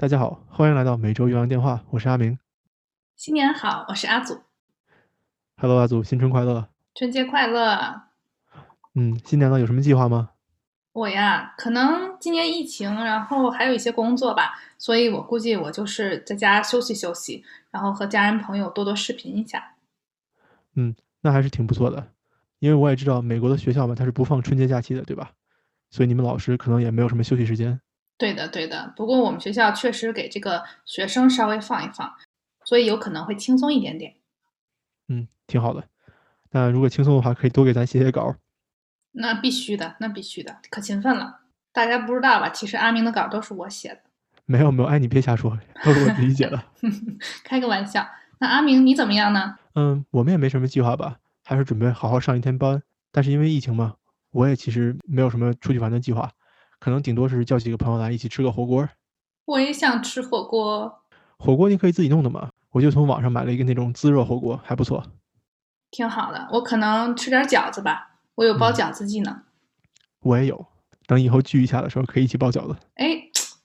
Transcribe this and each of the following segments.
大家好，欢迎来到每周岳阳电话，我是阿明。新年好，我是阿祖。Hello，阿祖，新春快乐！春节快乐！嗯，新年了，有什么计划吗？我呀，可能今年疫情，然后还有一些工作吧，所以我估计我就是在家休息休息，然后和家人朋友多多视频一下。嗯，那还是挺不错的，因为我也知道美国的学校嘛，它是不放春节假期的，对吧？所以你们老师可能也没有什么休息时间。对的，对的。不过我们学校确实给这个学生稍微放一放，所以有可能会轻松一点点。嗯，挺好的。那如果轻松的话，可以多给咱写写稿。那必须的，那必须的，可勤奋了。大家不知道吧？其实阿明的稿都是我写的。没有没有，哎，你别瞎说，都是我自己写的。开个玩笑。那阿明你怎么样呢？嗯，我们也没什么计划吧，还是准备好好上一天班。但是因为疫情嘛，我也其实没有什么出去玩的计划，可能顶多是叫几个朋友来一起吃个火锅。我也想吃火锅。火锅你可以自己弄的嘛，我就从网上买了一个那种自热火锅，还不错。挺好的，我可能吃点饺子吧，我有包饺子技能。我也有，等以后聚一下的时候可以一起包饺子。哎，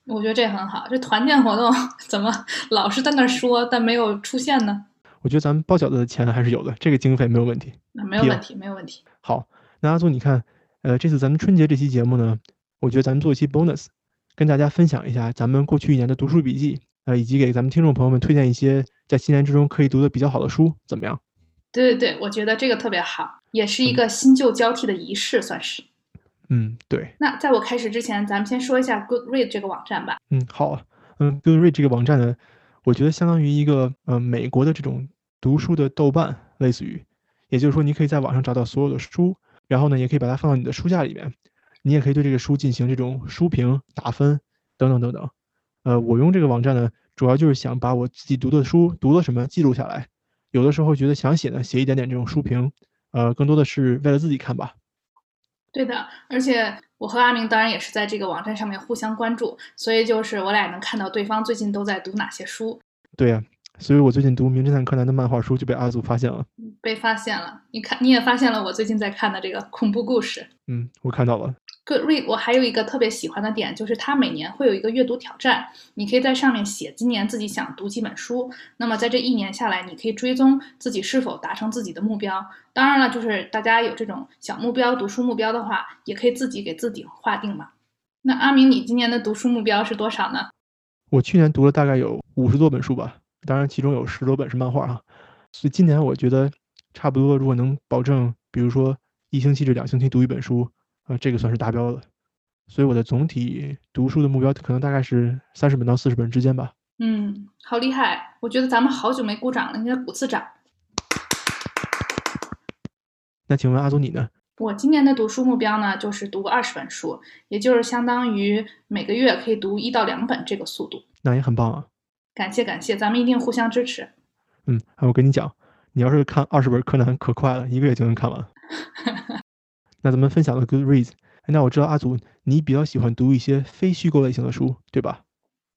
我觉得这很好。这团建活动 怎么老是在那说，但没有出现呢？我觉得咱们包饺子的钱还是有的，这个经费没有问题。那没有问题，没有问题。好，那阿祖，你看，呃，这次咱们春节这期节目呢，我觉得咱们做一期 bonus，跟大家分享一下咱们过去一年的读书笔记，呃，以及给咱们听众朋友们推荐一些在新年之中可以读的比较好的书，怎么样？对对对，我觉得这个特别好，也是一个新旧交替的仪式，算是。嗯，对。那在我开始之前，咱们先说一下 Goodread 这个网站吧。嗯，好啊。嗯，Goodread 这个网站呢，我觉得相当于一个呃美国的这种读书的豆瓣，类似于，也就是说，你可以在网上找到所有的书，然后呢，也可以把它放到你的书架里面，你也可以对这个书进行这种书评、打分等等等等。呃，我用这个网站呢，主要就是想把我自己读的书读了什么记录下来。有的时候觉得想写呢，写一点点这种书评，呃，更多的是为了自己看吧。对的，而且我和阿明当然也是在这个网站上面互相关注，所以就是我俩能看到对方最近都在读哪些书。对呀、所以我最近读《名侦探柯南》的漫画书就被阿祖发现了。被发现了，你看你也发现了我最近在看的这个恐怖故事。嗯，我看到了。Goodread 我还有一个特别喜欢的点，就是它每年会有一个阅读挑战，你可以在上面写今年自己想读几本书。那么在这一年下来，你可以追踪自己是否达成自己的目标。当然了，就是大家有这种小目标、读书目标的话，也可以自己给自己划定嘛。那阿明，你今年的读书目标是多少呢？我去年读了大概有五十多本书吧，当然其中有十多本是漫画哈。所以今年我觉得差不多，如果能保证，比如说一星期至两星期读一本书，呃，这个算是达标了。所以我的总体读书的目标可能大概是三十本到四十本之间吧。嗯，好厉害！我觉得咱们好久没鼓掌了，应该鼓次掌。那请问阿祖你呢？我今年的读书目标呢，就是读二十本书，也就是相当于每个月可以读一到两本这个速度。那也很棒啊。感谢感谢，咱们一定互相支持。嗯，我跟你讲，你要是看二十本柯南可快了，一个月就能看完。那咱们分享了 Goodreads，哎那我知道阿祖你比较喜欢读一些非虚构类型的书，对吧？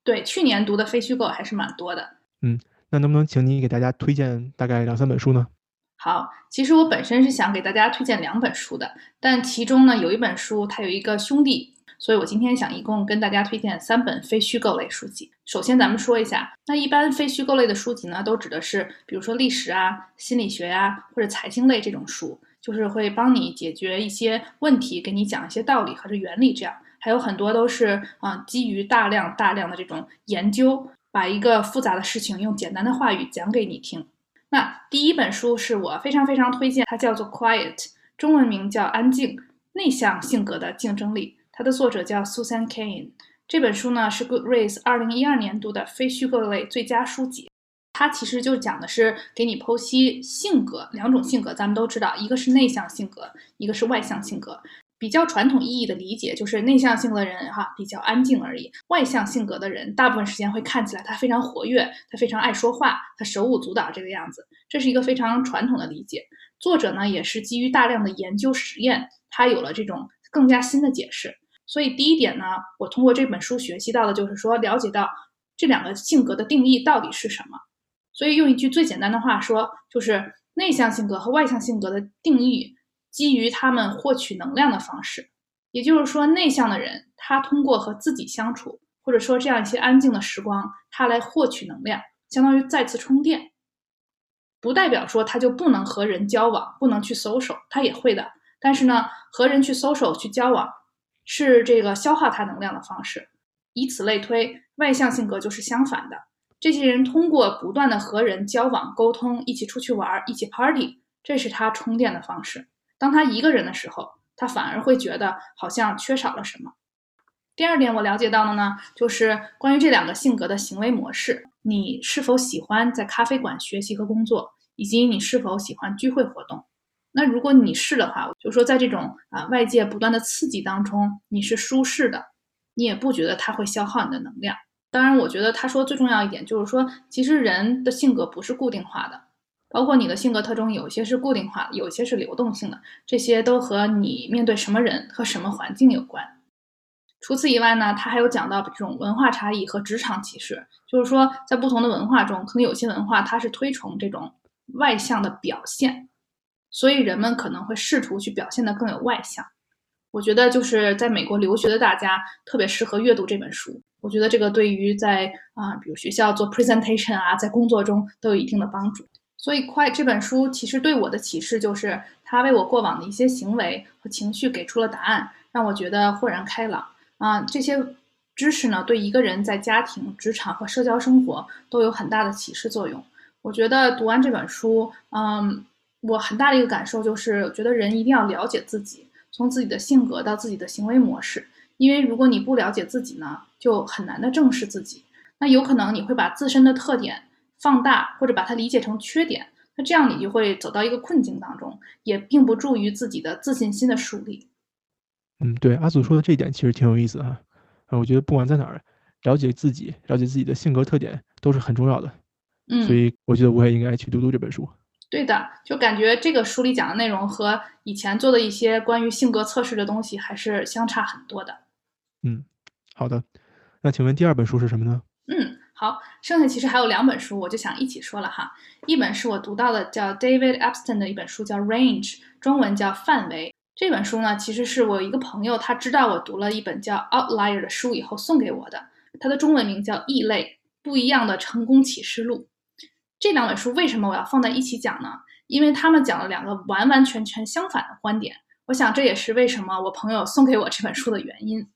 对，去年读的非虚构还是蛮多的。嗯那能不能请你给大家推荐大概两三本书呢？好，其实我本身是想给大家推荐两本书的，但其中呢有一本书它有一个兄弟，所以我今天想一共跟大家推荐三本非虚构类书籍。首先咱们说一下，那一般非虚构类的书籍呢，都指的是比如说历史啊、心理学啊或者财经类这种书，就是会帮你解决一些问题，给你讲一些道理和这原理这样。还有很多都是啊、基于大量大量的这种研究，把一个复杂的事情用简单的话语讲给你听。那第一本书是我非常非常推荐，它叫做《Quiet》，中文名叫《安静：内向性格的竞争力》，它的作者叫 Susan Cain。这本书呢是 Goodreads 二零一二年度的非虚构类最佳书籍。它其实就讲的是给你剖析性格两种性格，咱们都知道，一个是内向性格，一个是外向性格。比较传统意义的理解就是内向性格的人哈比较安静而已，外向性格的人大部分时间会看起来他非常活跃，他非常爱说话，他手舞足蹈这个样子，这是一个非常传统的理解。作者呢也是基于大量的研究实验，他有了这种更加新的解释。所以第一点呢，我通过这本书学习到的就是说，了解到这两个性格的定义到底是什么。所以用一句最简单的话说，就是内向性格和外向性格的定义基于他们获取能量的方式。也就是说，内向的人他通过和自己相处，或者说这样一些安静的时光，他来获取能量，相当于再次充电。不代表说他就不能和人交往，不能去 social，他也会的。但是呢，和人去 social 去交往，是这个消耗他能量的方式。以此类推，外向性格就是相反的。这些人通过不断的和人交往、沟通，一起出去玩，一起 party，这是他充电的方式。当他一个人的时候，他反而会觉得好像缺少了什么。第二点，我了解到的呢，就是关于这两个性格的行为模式。你是否喜欢在咖啡馆学习和工作，以及你是否喜欢聚会活动？那如果你是的话，就说在这种啊外界不断的刺激当中，你是舒适的，你也不觉得它会消耗你的能量。当然，我觉得他说最重要一点就是说，其实人的性格不是固定化的，包括你的性格特征，有些是固定化的，有些是流动性的，这些都和你面对什么人和什么环境有关。除此以外呢，他还有讲到这种文化差异和职场歧视，就是说在不同的文化中，可能有些文化它是推崇这种外向的表现，所以人们可能会试图去表现得更有外向。我觉得就是在美国留学的大家特别适合阅读这本书。我觉得这个对于在啊，比如学校做 presentation 啊，在工作中都有一定的帮助。所以，快这本书其实对我的启示就是，它为我过往的一些行为和情绪给出了答案，让我觉得豁然开朗。啊，这些知识呢，对一个人在家庭、职场和社交生活都有很大的启示作用。我觉得读完这本书，嗯，我很大的一个感受就是，觉得人一定要了解自己，从自己的性格到自己的行为模式。因为如果你不了解自己呢，就很难的正视自己。那有可能你会把自身的特点放大，或者把它理解成缺点。那这样你就会走到一个困境当中，也并不助于自己的自信心的树立。嗯，对，阿祖说的这一点其实挺有意思哈。啊，我觉得不管在哪儿，了解自己，了解自己的性格特点都是很重要的。嗯，所以我觉得我也应该去读读这本书。对的，就感觉这个书里讲的内容和以前做的一些关于性格测试的东西还是相差很多的。嗯，好的。那请问第二本书是什么呢？嗯，好，剩下其实还有两本书，我就想一起说了哈。一本是我读到的，叫 David Epstein 的一本书，叫《Range》，中文叫《范围》。这本书呢，其实是我一个朋友，他知道我读了一本叫《Outlier》的书以后送给我的。它的中文名叫《异类：不一样的成功启示录》。这两本书为什么我要放在一起讲呢？因为他们讲了两个完完全全相反的观点。我想这也是为什么我朋友送给我这本书的原因。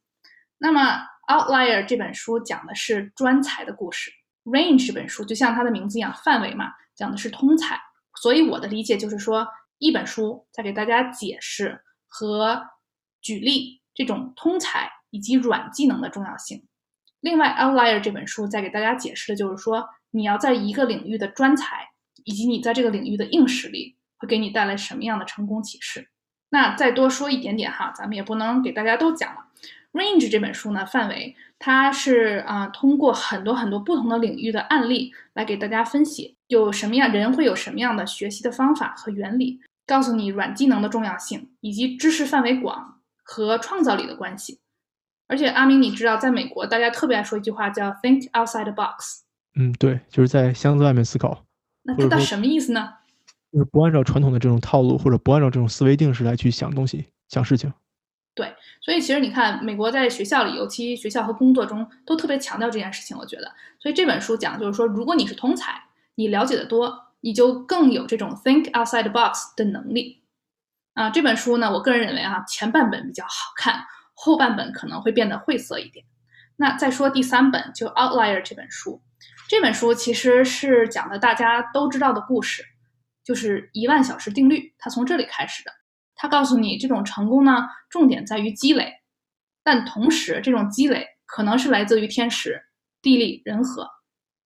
那么，《Outlier》这本书讲的是专才的故事，《Range》这本书就像它的名字一样，范围嘛，讲的是通才。所以我的理解就是说，一本书在给大家解释。和举例这种通才以及软技能的重要性。另外，《Outlier》这本书在给大家解释的就是说，你要在一个领域的专才，以及你在这个领域的硬实力，会给你带来什么样的成功启示。那再多说一点点哈，咱们也不能给大家都讲了。《Range》这本书呢，范围它是啊，通过很多很多不同的领域的案例来给大家分析，有什么样人会有什么样的学习的方法和原理。告诉你软技能的重要性，以及知识范围广和创造力的关系。而且阿明，你知道，在美国，大家特别爱说一句话，叫 “think outside the box”。嗯，对，就是在箱子外面思考。那这到什么意思呢？就是不按照传统的这种套路，或者不按照这种思维定式来去想东西、想事情。对，所以其实你看，美国在学校里，尤其学校和工作中，都特别强调这件事情。我觉得，所以这本书讲就是说，如果你是通才，你了解的多。你就更有这种 think outside the box 的能力啊！这本书呢，我个人认为啊，前半本比较好看，后半本可能会变得晦涩一点。那再说第三本，就 Outlier 这本书，这本书其实是讲的大家都知道的故事，就是一万小时定律，它从这里开始的。它告诉你，这种成功呢，重点在于积累，但同时这种积累可能是来自于天时、地利、人和。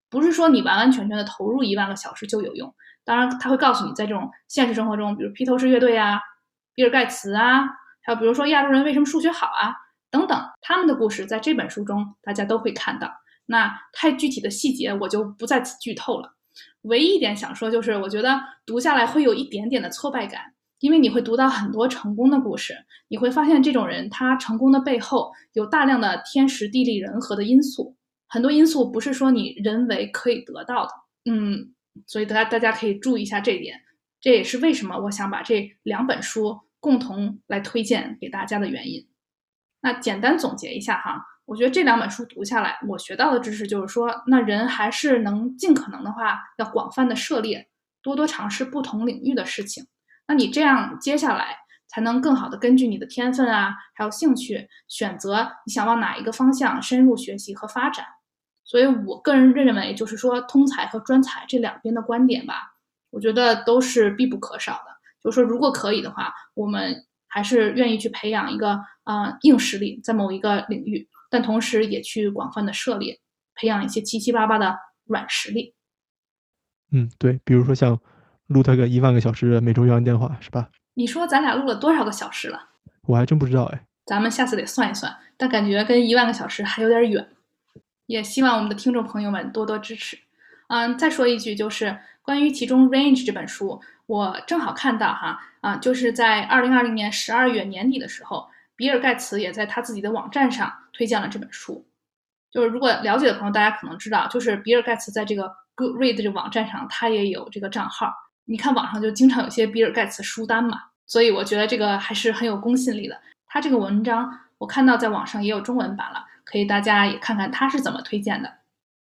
不是说你完完全全的投入一万个小时就有用。当然，他会告诉你，在这种现实生活中，比如披头士乐队啊、比尔盖茨啊，还有比如说亚洲人为什么数学好啊等等，他们的故事在这本书中大家都会看到。那太具体的细节我就不在此剧透了。唯一一点想说就是，我觉得读下来会有一点点的挫败感，因为你会读到很多成功的故事，你会发现这种人他成功的背后有大量的天时地利人和的因素。很多因素不是说你人为可以得到的，嗯，所以大家大家可以注意一下这一点，这也是为什么我想把这两本书共同来推荐给大家的原因。那简单总结一下哈，我觉得这两本书读下来，我学到的知识就是说，那人还是能尽可能的话，要广泛的涉猎，多多尝试不同领域的事情。那你这样接下来才能更好的根据你的天分啊，还有兴趣，选择你想往哪一个方向深入学习和发展。所以我个人认为，就是说通才和专才这两边的观点吧，我觉得都是必不可少的。就是说，如果可以的话，我们还是愿意去培养一个啊硬实力，在某一个领域。但同时也去广泛的涉猎，培养一些七七八八的软实力。嗯，对，比如说像录他个一万个小时的每周越洋电话，是吧？你说咱俩录了多少个小时了？我还真不知道哎。咱们下次得算一算，但感觉跟一万个小时还有点远。也希望我们的听众朋友们多多支持。嗯，再说一句，就是关于其中《Range》这本书，我正好看到哈啊，就是在二零二零年十二月年底的时候。比尔盖茨也在他自己的网站上推荐了这本书。就是如果了解的朋友，大家可能知道，就是比尔盖茨在这个 Goodread 这个网站上，他也有这个账号。你看网上就经常有些比尔盖茨书单嘛，所以我觉得这个还是很有公信力的。他这个文章我看到在网上也有中文版了，可以大家也看看他是怎么推荐的。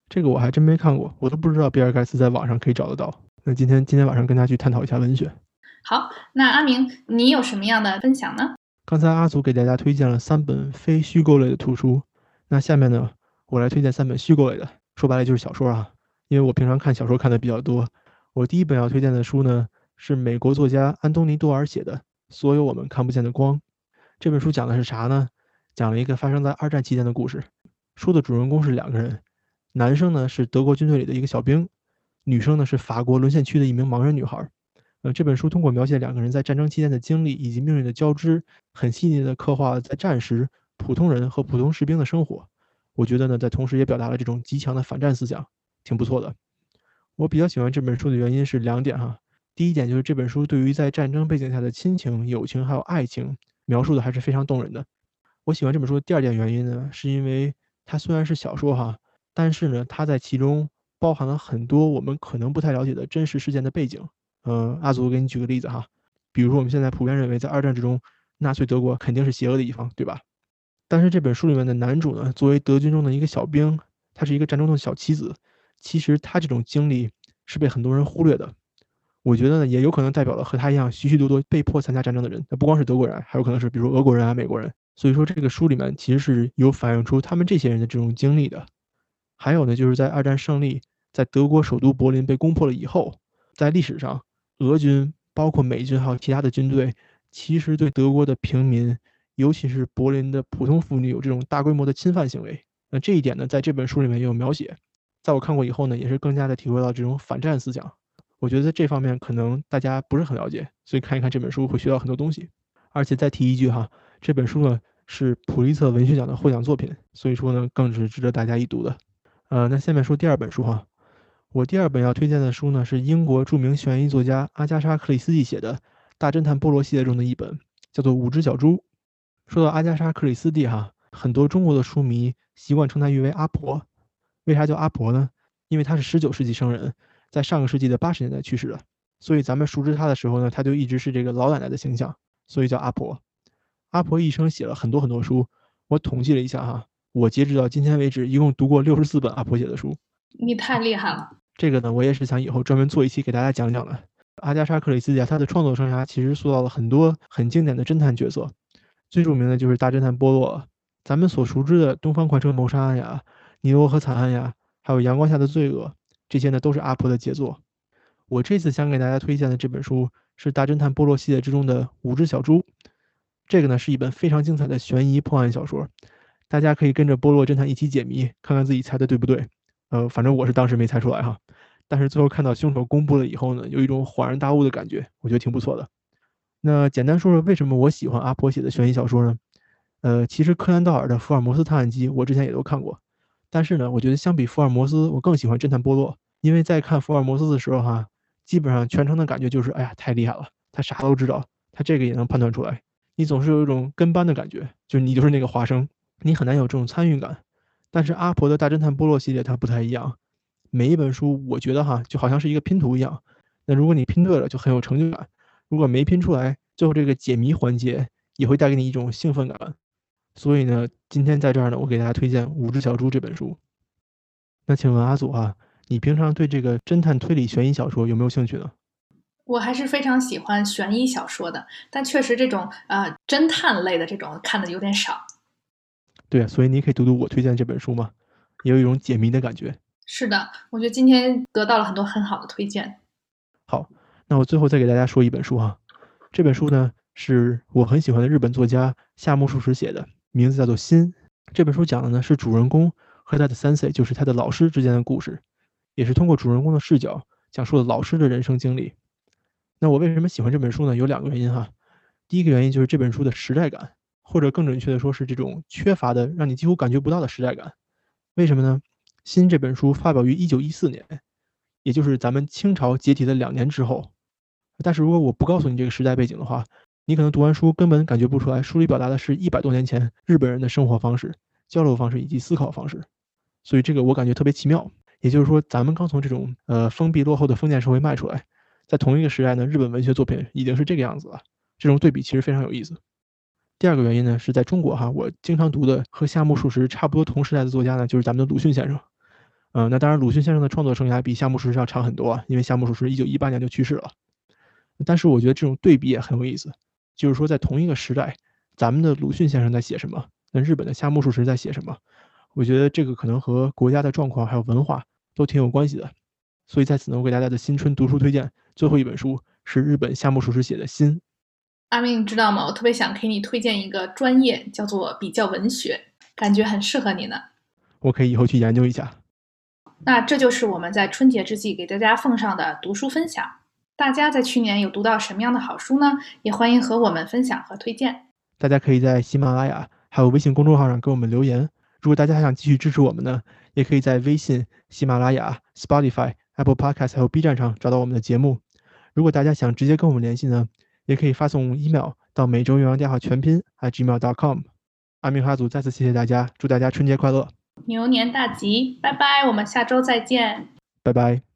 这个我还真没看过，我都不知道比尔盖茨在网上可以找得到。那今天今天晚上跟大家去探讨一下文学。好，那阿明，你有什么样的分享呢？刚才阿祖给大家推荐了三本非虚构类的图书，那下面呢，我来推荐三本虚构类的，说白了就是小说啊。因为我平常看小说看的比较多，我第一本要推荐的书呢，是美国作家安东尼多尔写的《所有我们看不见的光》。这本书讲的是啥呢？讲了一个发生在二战期间的故事。书的主人公是两个人，男生呢是德国军队里的一个小兵，女生呢是法国沦陷区的一名盲人女孩。呃，这本书通过描写两个人在战争期间的经历以及命运的交织，很细腻的刻画了在战时普通人和普通士兵的生活。我觉得呢，在同时也表达了这种极强的反战思想，挺不错的。我比较喜欢这本书的原因是两点哈。第一点就是这本书对于在战争背景下的亲情、友情还有爱情描述的还是非常动人的。我喜欢这本书的第二点原因呢，是因为它虽然是小说哈，但是呢，它在其中包含了很多我们可能不太了解的真实事件的背景。呃，阿祖，我给你举个例子哈，比如说我们现在普遍认为，在二战之中，纳粹德国肯定是邪恶的一方，对吧？但是这本书里面的男主呢，作为德军中的一个小兵，他是一个战争中的小棋子，其实他这种经历是被很多人忽略的。我觉得呢，也有可能代表了和他一样许许多多被迫参加战争的人，那不光是德国人，还有可能是比如俄国人啊、美国人。所以说，这个书里面其实是有反映出他们这些人的这种经历的。还有呢，就是在二战胜利，在德国首都柏林被攻破了以后，在历史上。俄军包括美军还有其他的军队，其实对德国的平民，尤其是柏林的普通妇女有这种大规模的侵犯行为。那这一点呢，在这本书里面也有描写。在我看过以后呢，也是更加的体会到这种反战思想。我觉得在这方面可能大家不是很了解，所以看一看这本书会学到很多东西。而且再提一句哈，这本书呢是普利策文学奖的获奖作品，所以说呢更是值得大家一读的。呃，那下面说第二本书哈。我第二本要推荐的书呢，是英国著名悬疑作家阿加莎·克里斯蒂写的《大侦探波罗》系列中的一本，叫做《五只小猪》。说到阿加莎·克里斯蒂哈，很多中国的书迷习惯称她誉为阿婆。为啥叫阿婆呢？因为她是十九世纪生人，在上个世纪的八十年代去世的，所以咱们熟知她的时候呢，她就一直是这个老奶奶的形象，所以叫阿婆。阿婆一生写了很多很多书，我统计了一下哈，我截止到今天为止，一共读过六十四本阿婆写的书。你太厉害了。这个呢，我也是想以后专门做一期给大家讲讲的。阿加莎·克里斯蒂，她的创作生涯其实塑造了很多很经典的侦探角色，最著名的就是大侦探波洛。咱们所熟知的《东方快车谋杀案》呀，《尼罗河惨案》呀，还有《阳光下的罪恶》，这些呢都是阿婆的杰作。我这次想给大家推荐的这本书是大侦探波洛系列之中的《五只小猪》，这个呢是一本非常精彩的悬疑破案小说，大家可以跟着波洛侦探一起解谜，看看自己猜的对不对。呃，反正我是当时没猜出来哈，但是最后看到凶手公布了以后呢，有一种恍然大悟的感觉，我觉得挺不错的。那简单说说为什么我喜欢阿婆写的悬疑小说呢？呃，其实柯南道尔的《福尔摩斯探案集》我之前也都看过，但是呢，我觉得相比福尔摩斯，我更喜欢侦探波洛，因为在看福尔摩斯的时候哈，基本上全程的感觉就是，哎呀，太厉害了，他啥都知道，他这个也能判断出来，你总是有一种跟班的感觉，就是你就是那个华生，你很难有这种参与感。但是阿婆的大侦探波洛系列它不太一样，每一本书我觉得哈就好像是一个拼图一样，那如果你拼对了就很有成就感，如果没拼出来，最后这个解谜环节也会带给你一种兴奋感。所以呢，今天在这儿呢，我给大家推荐《五只小猪》这本书。那请问阿祖啊，你平常对这个侦探推理悬疑小说有没有兴趣呢？我还是非常喜欢悬疑小说的，但确实这种呃侦探类的这种看的有点少。对啊，所以你可以读读我推荐这本书嘛，也有一种解谜的感觉。是的，我觉得今天得到了很多很好的推荐。好，那我最后再给大家说一本书哈，这本书呢是我很喜欢的日本作家夏目漱石写的，名字叫做《心》。这本书讲的呢是主人公和他的 sensei，就是他的老师之间的故事，也是通过主人公的视角讲述了老师的人生经历。那我为什么喜欢这本书呢？有两个原因哈。第一个原因就是这本书的时代感，或者更准确的说是这种缺乏的让你几乎感觉不到的时代感。为什么呢？《新》这本书发表于一九一四年，也就是咱们清朝解体的两年之后。但是如果我不告诉你这个时代背景的话，你可能读完书根本感觉不出来，书里表达的是一百多年前日本人的生活方式、交流方式以及思考方式。所以这个我感觉特别奇妙。也就是说，咱们刚从这种呃封闭落后的封建社会迈出来。在同一个时代呢，日本文学作品已经是这个样子了。这种对比其实非常有意思。第二个原因呢，是在中国哈，我经常读的和夏目漱石差不多同时代的作家呢，就是咱们的鲁迅先生。嗯，那当然，鲁迅先生的创作生涯比夏目漱石要长很多，因为夏目漱石一九一八年就去世了。但是我觉得这种对比也很有意思，就是说在同一个时代，咱们的鲁迅先生在写什么，那日本的夏目漱石在写什么？我觉得这个可能和国家的状况还有文化都挺有关系的。所以在此呢，我给大家的新春读书推荐。最后一本书是日本夏目漱石写的《心》。阿明，你知道吗？我特别想给你推荐一个专业，叫做比较文学，感觉很适合你呢。我可以以后去研究一下。那这就是我们在春节之际给大家奉上的读书分享。大家在去年有读到什么样的好书呢？也欢迎和我们分享和推荐。大家可以在喜马拉雅还有微信公众号上给我们留言。如果大家还想继续支持我们呢，也可以在微信、喜马拉雅、Spotify。Apple Podcast 还有 B 站上找到我们的节目。如果大家想直接跟我们联系呢，也可以发送 email 到每周鸳鸯电话全拼 @gmail.com。阿明哈祖再次谢谢大家，祝大家春节快乐，牛年大吉，拜拜，我们下周再见，拜拜。